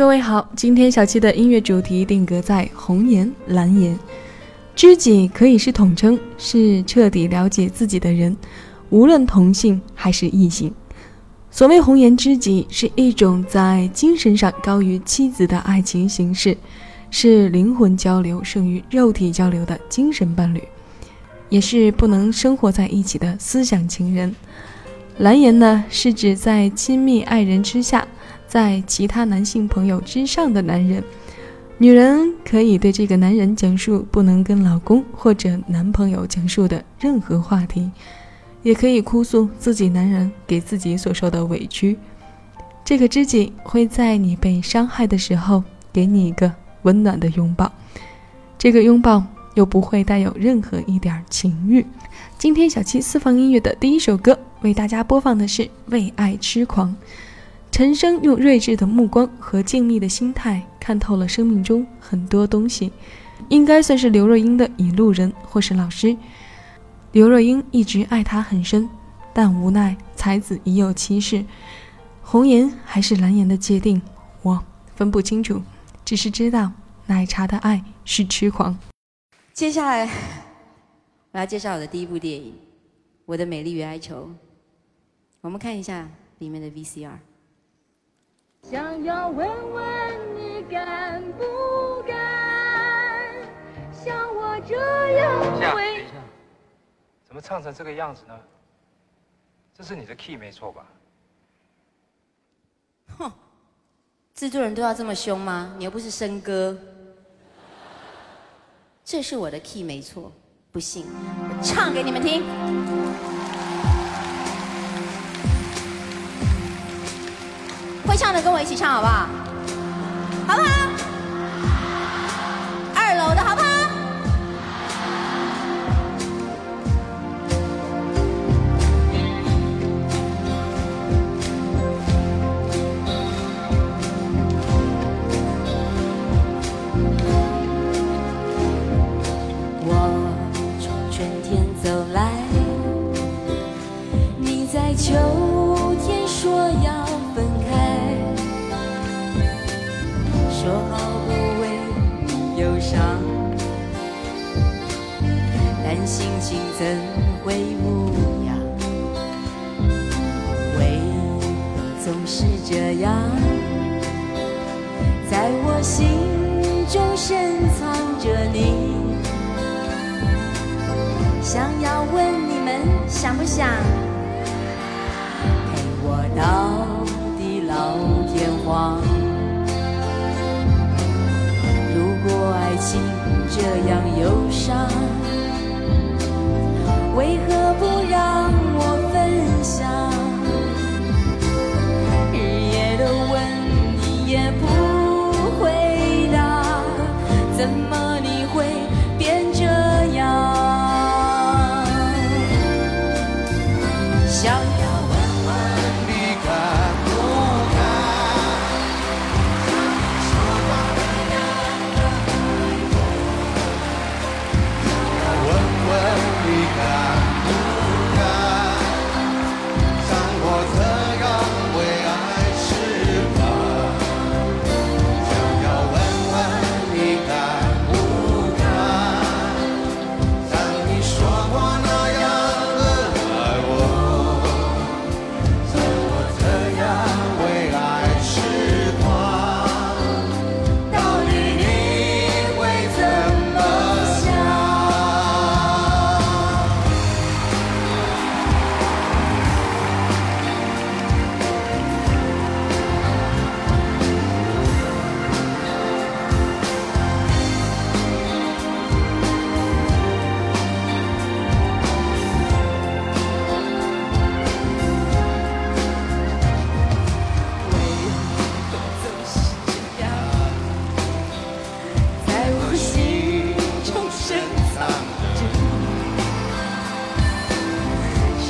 各位好，今天小七的音乐主题定格在红颜蓝颜。知己可以是统称，是彻底了解自己的人，无论同性还是异性。所谓红颜知己，是一种在精神上高于妻子的爱情形式，是灵魂交流胜于肉体交流的精神伴侣，也是不能生活在一起的思想情人。蓝颜呢，是指在亲密爱人之下。在其他男性朋友之上的男人，女人可以对这个男人讲述不能跟老公或者男朋友讲述的任何话题，也可以哭诉自己男人给自己所受的委屈。这个知己会在你被伤害的时候给你一个温暖的拥抱，这个拥抱又不会带有任何一点情欲。今天小七私房音乐的第一首歌为大家播放的是《为爱痴狂》。陈升用睿智的目光和静谧的心态看透了生命中很多东西，应该算是刘若英的引路人或是老师。刘若英一直爱他很深，但无奈才子已有妻室，红颜还是蓝颜的界定我分不清楚，只是知道奶茶的爱是痴狂。接下来我要介绍我的第一部电影《我的美丽与哀愁》，我们看一下里面的 VCR。想要问问你敢不敢像我这样？怎么唱成这个样子呢？这是你的 key 没错吧？哼，制作人都要这么凶吗？你又不是笙哥。这是我的 key 没错，不信我唱给你们听。唱的跟我一起唱好不好？好不好？二楼的好不好？我从春天走来，你在秋。心情怎会无恙？为何总是这样，在我心中深藏着你？想要问你们想不想陪我到地老天荒？如果爱情这样忧伤。为何不让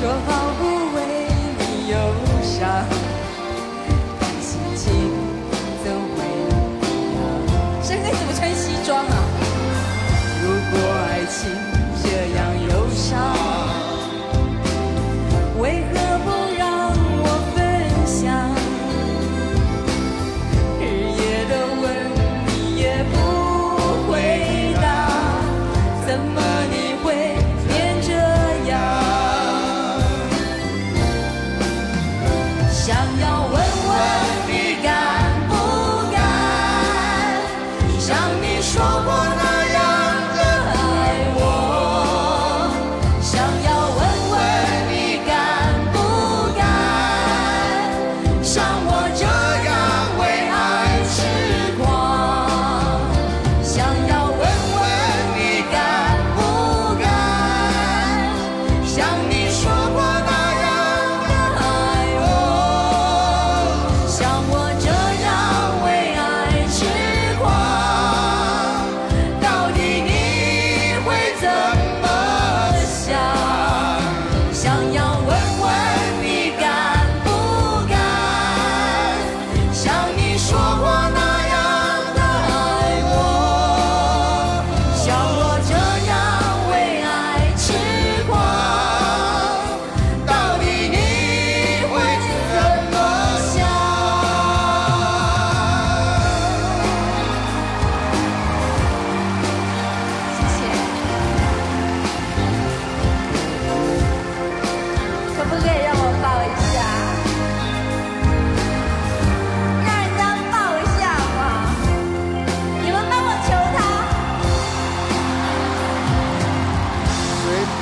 说好不为你忧伤。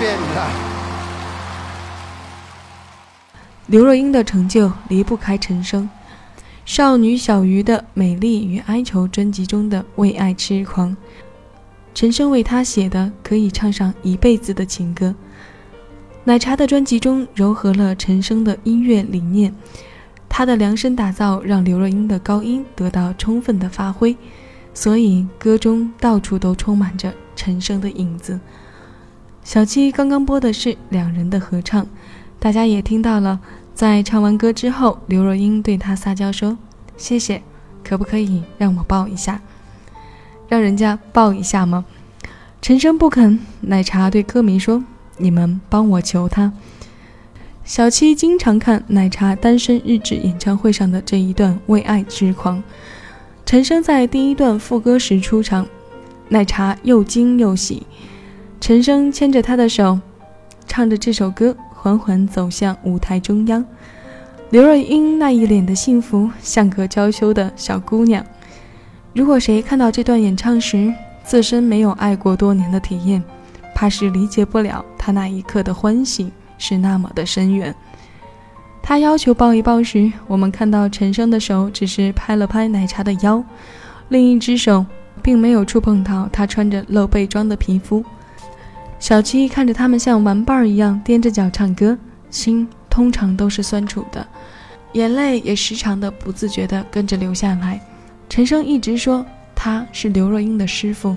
遍了。刘若英的成就离不开陈升，《少女小鱼的美丽与哀愁》专辑中的《为爱痴狂》，陈升为她写的可以唱上一辈子的情歌。奶茶的专辑中糅合了陈升的音乐理念，他的量身打造让刘若英的高音得到充分的发挥，所以歌中到处都充满着陈升的影子。小七刚刚播的是两人的合唱，大家也听到了。在唱完歌之后，刘若英对他撒娇说：“谢谢，可不可以让我抱一下？让人家抱一下吗？”陈升不肯。奶茶对歌迷说。你们帮我求他。小七经常看奶茶单身日志演唱会上的这一段《为爱痴狂》，陈升在第一段副歌时出场，奶茶又惊又喜。陈升牵着她的手，唱着这首歌，缓缓走向舞台中央。刘若英那一脸的幸福，像个娇羞的小姑娘。如果谁看到这段演唱时，自身没有爱过多年的体验，怕是理解不了。他那一刻的欢喜是那么的深远。他要求抱一抱时，我们看到陈升的手只是拍了拍奶茶的腰，另一只手并没有触碰到他穿着露背装的皮肤。小七看着他们像玩伴儿一样踮着脚唱歌，心通常都是酸楚的，眼泪也时常的不自觉的跟着流下来。陈升一直说他是刘若英的师傅。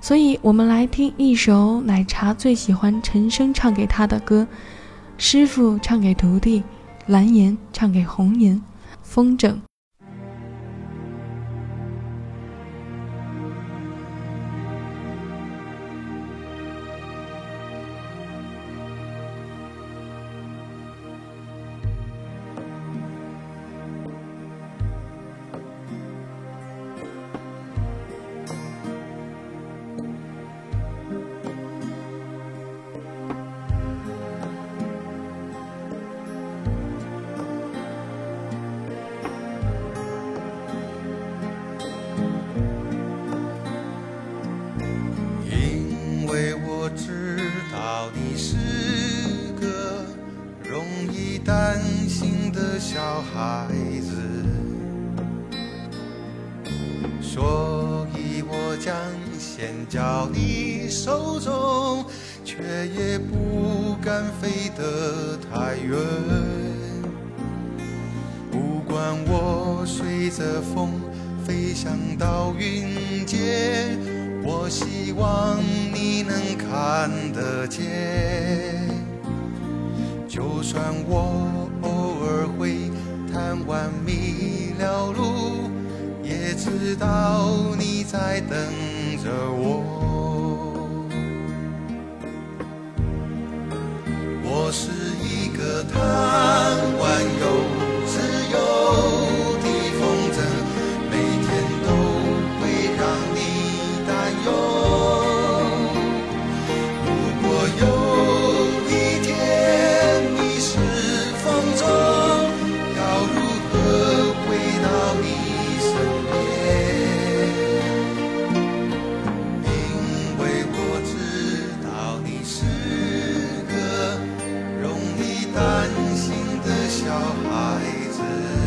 所以，我们来听一首奶茶最喜欢陈升唱给他的歌，师傅唱给徒弟，蓝颜唱给红颜，风筝。随着风飞翔到云间，我希望你能看得见。就算我偶尔会贪玩迷了路，也知道你在等。着我，我是一个贪玩小孩子。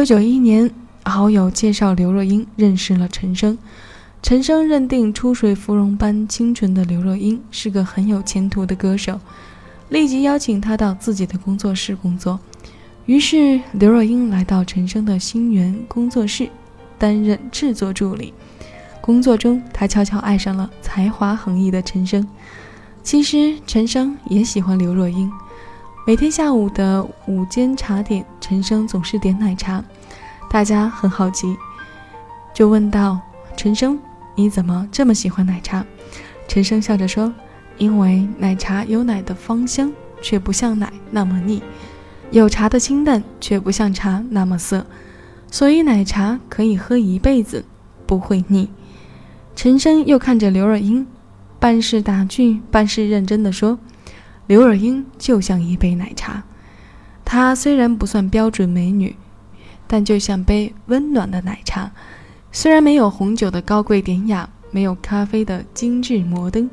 九九一年，好友介绍刘若英认识了陈升，陈升认定出水芙蓉般清纯的刘若英是个很有前途的歌手，立即邀请她到自己的工作室工作。于是，刘若英来到陈升的星源工作室，担任制作助理。工作中，她悄悄爱上了才华横溢的陈升。其实，陈升也喜欢刘若英。每天下午的午间茶点，陈升总是点奶茶，大家很好奇，就问道：“陈升，你怎么这么喜欢奶茶？”陈升笑着说：“因为奶茶有奶的芳香，却不像奶那么腻；有茶的清淡，却不像茶那么涩，所以奶茶可以喝一辈子，不会腻。”陈升又看着刘若英。半是打趣，半是认真的说：“刘若英就像一杯奶茶，她虽然不算标准美女，但就像杯温暖的奶茶。虽然没有红酒的高贵典雅，没有咖啡的精致摩登，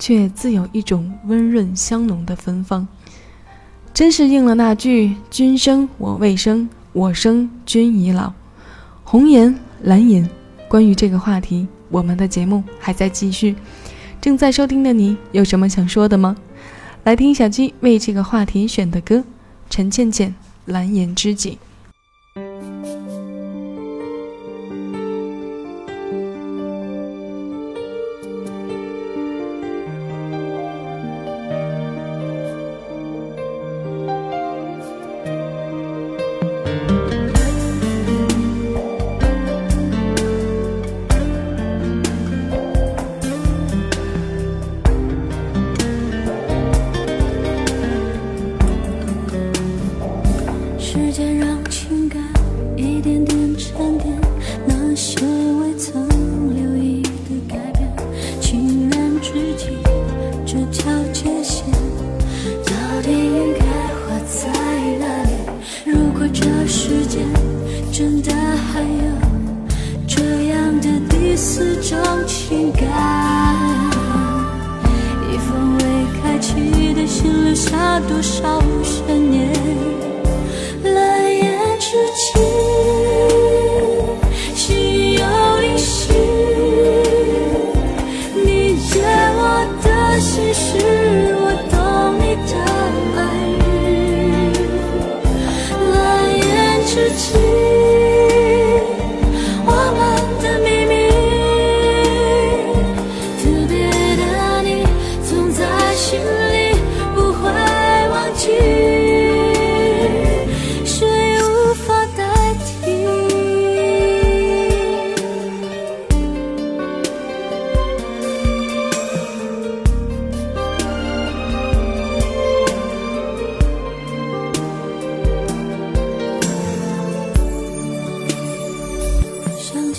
却自有一种温润香浓的芬芳。真是应了那句‘君生我未生，我生君已老’。红颜蓝颜，关于这个话题，我们的节目还在继续。”正在收听的你有什么想说的吗？来听小鸡为这个话题选的歌，陈倩倩《蓝颜知己》。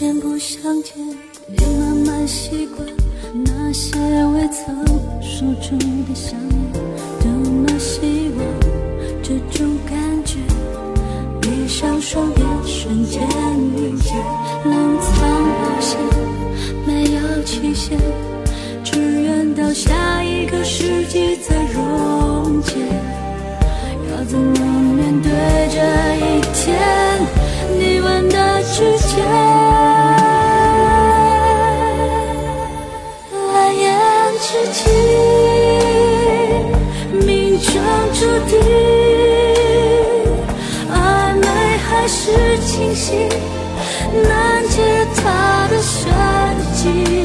见不相见，已慢慢习惯那些未曾说出的想念。多么希望这种感觉，闭上双眼，瞬间凝结，冷藏保鲜，没有期限，只愿到下一个世纪再溶解。要怎么面对这一天？你问的指尖。难解他的神迹。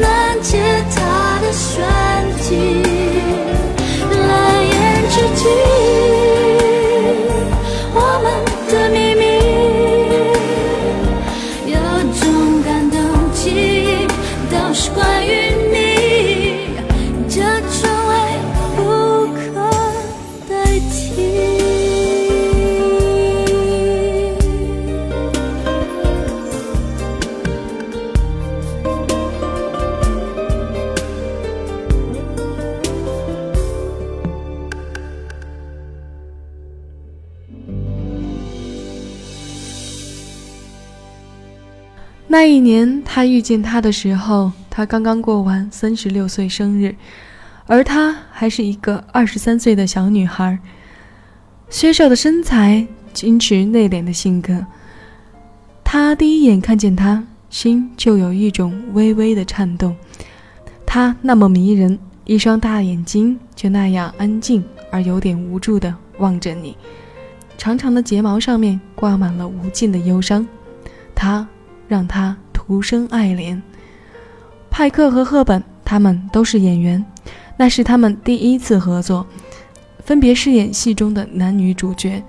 难解他的玄机。那一年，他遇见他的时候，他刚刚过完三十六岁生日，而她还是一个二十三岁的小女孩。削瘦的身材，矜持内敛的性格。他第一眼看见她，心就有一种微微的颤动。她那么迷人，一双大眼睛就那样安静而有点无助地望着你，长长的睫毛上面挂满了无尽的忧伤。他。让他徒生爱怜。派克和赫本，他们都是演员，那是他们第一次合作，分别饰演戏中的男女主角。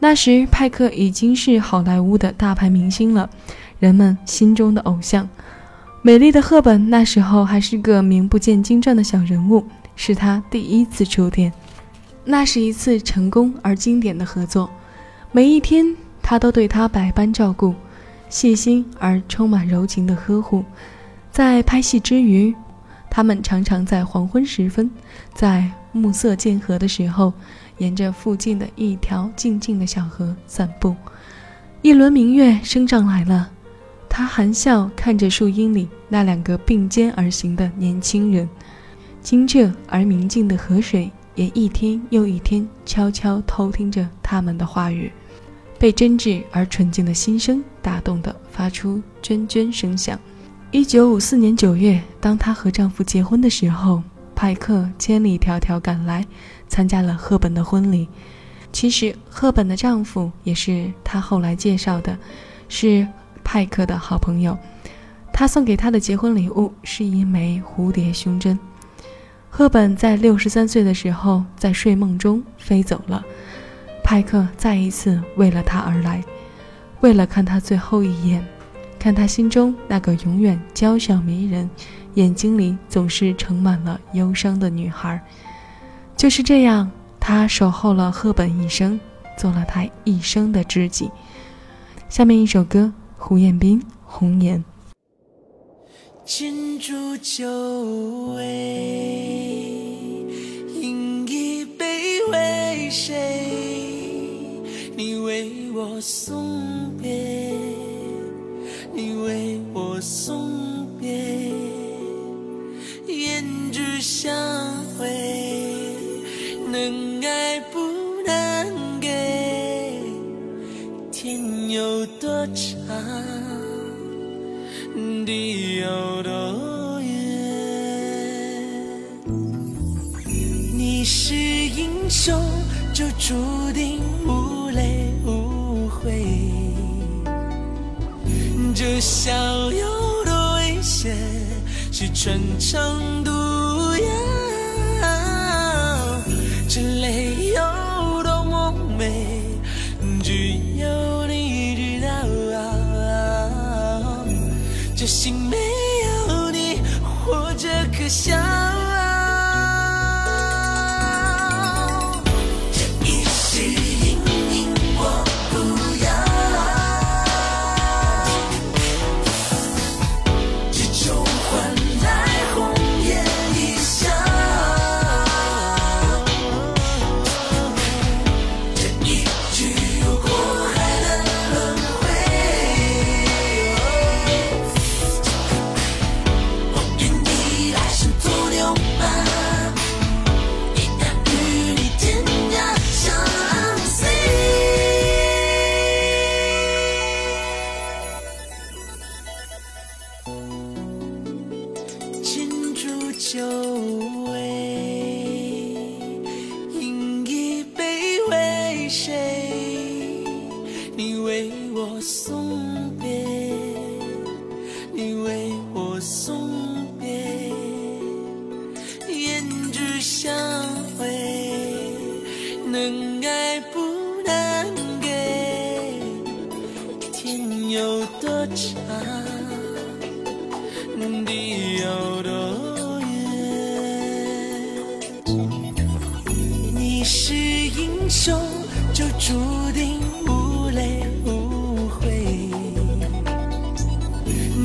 那时，派克已经是好莱坞的大牌明星了，人们心中的偶像。美丽的赫本那时候还是个名不见经传的小人物，是他第一次出电。那是一次成功而经典的合作，每一天他都对她百般照顾。细心而充满柔情的呵护，在拍戏之余，他们常常在黄昏时分，在暮色渐合的时候，沿着附近的一条静静的小河散步。一轮明月升上来了，他含笑看着树荫里那两个并肩而行的年轻人，清澈而明净的河水也一天又一天悄悄偷听着他们的话语。被真挚而纯净的心声打动的，发出涓涓声响。一九五四年九月，当她和丈夫结婚的时候，派克千里迢迢赶来，参加了赫本的婚礼。其实，赫本的丈夫也是她后来介绍的，是派克的好朋友。他送给她的结婚礼物是一枚蝴蝶胸针。赫本在六十三岁的时候，在睡梦中飞走了。派克再一次为了她而来，为了看她最后一眼，看她心中那个永远娇小迷人、眼睛里总是盛满了忧伤的女孩。就是这样，他守候了赫本一生，做了他一生的知己。下面一首歌，胡彦斌《红颜》。金烛酒味，饮一杯为谁？你为我送别，你为我送别，胭脂相会，能爱不能给，天有多长，地有多远，你是英雄，就注定无。这笑有多危险是穿肠毒药，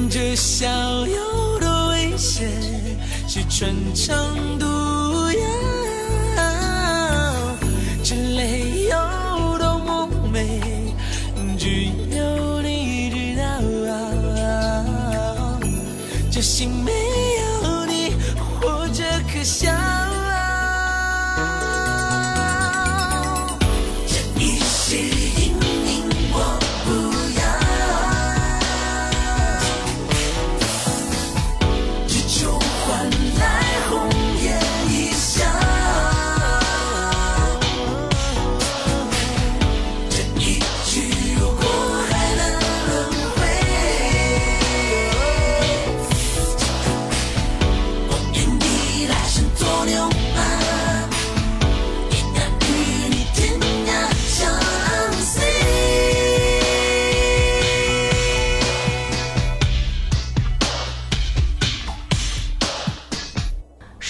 这笑有多危险，是穿肠毒药。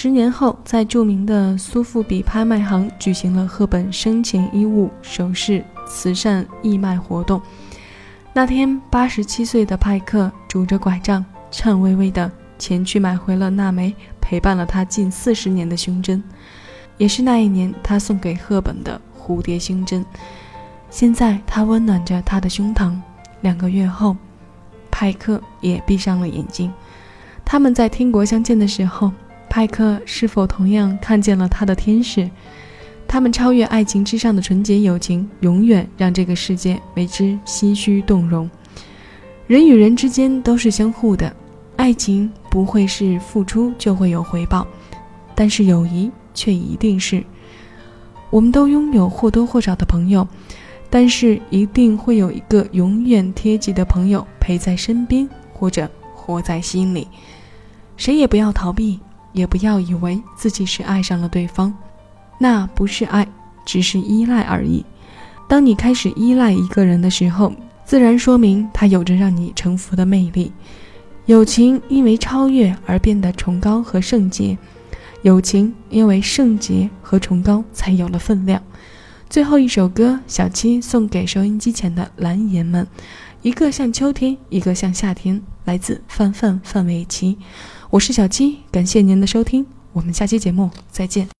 十年后，在著名的苏富比拍卖行举行了赫本生前衣物首饰慈善义卖活动。那天，八十七岁的派克拄着拐杖，颤巍巍地前去买回了那枚陪伴了他近四十年的胸针，也是那一年他送给赫本的蝴蝶胸针。现在，它温暖着他的胸膛。两个月后，派克也闭上了眼睛。他们在天国相见的时候，派克是否同样看见了他的天使？他们超越爱情之上的纯洁友情，永远让这个世界为之唏嘘动容。人与人之间都是相互的，爱情不会是付出就会有回报，但是友谊却一定是。我们都拥有或多或少的朋友，但是一定会有一个永远贴己的朋友陪在身边，或者活在心里。谁也不要逃避，也不要以为自己是爱上了对方，那不是爱，只是依赖而已。当你开始依赖一个人的时候，自然说明他有着让你臣服的魅力。友情因为超越而变得崇高和圣洁，友情因为圣洁和崇高才有了分量。最后一首歌，小七送给收音机前的蓝颜们，一个像秋天，一个像夏天，来自范范范玮琪。我是小七，感谢您的收听，我们下期节目再见。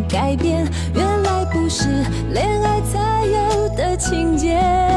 情节。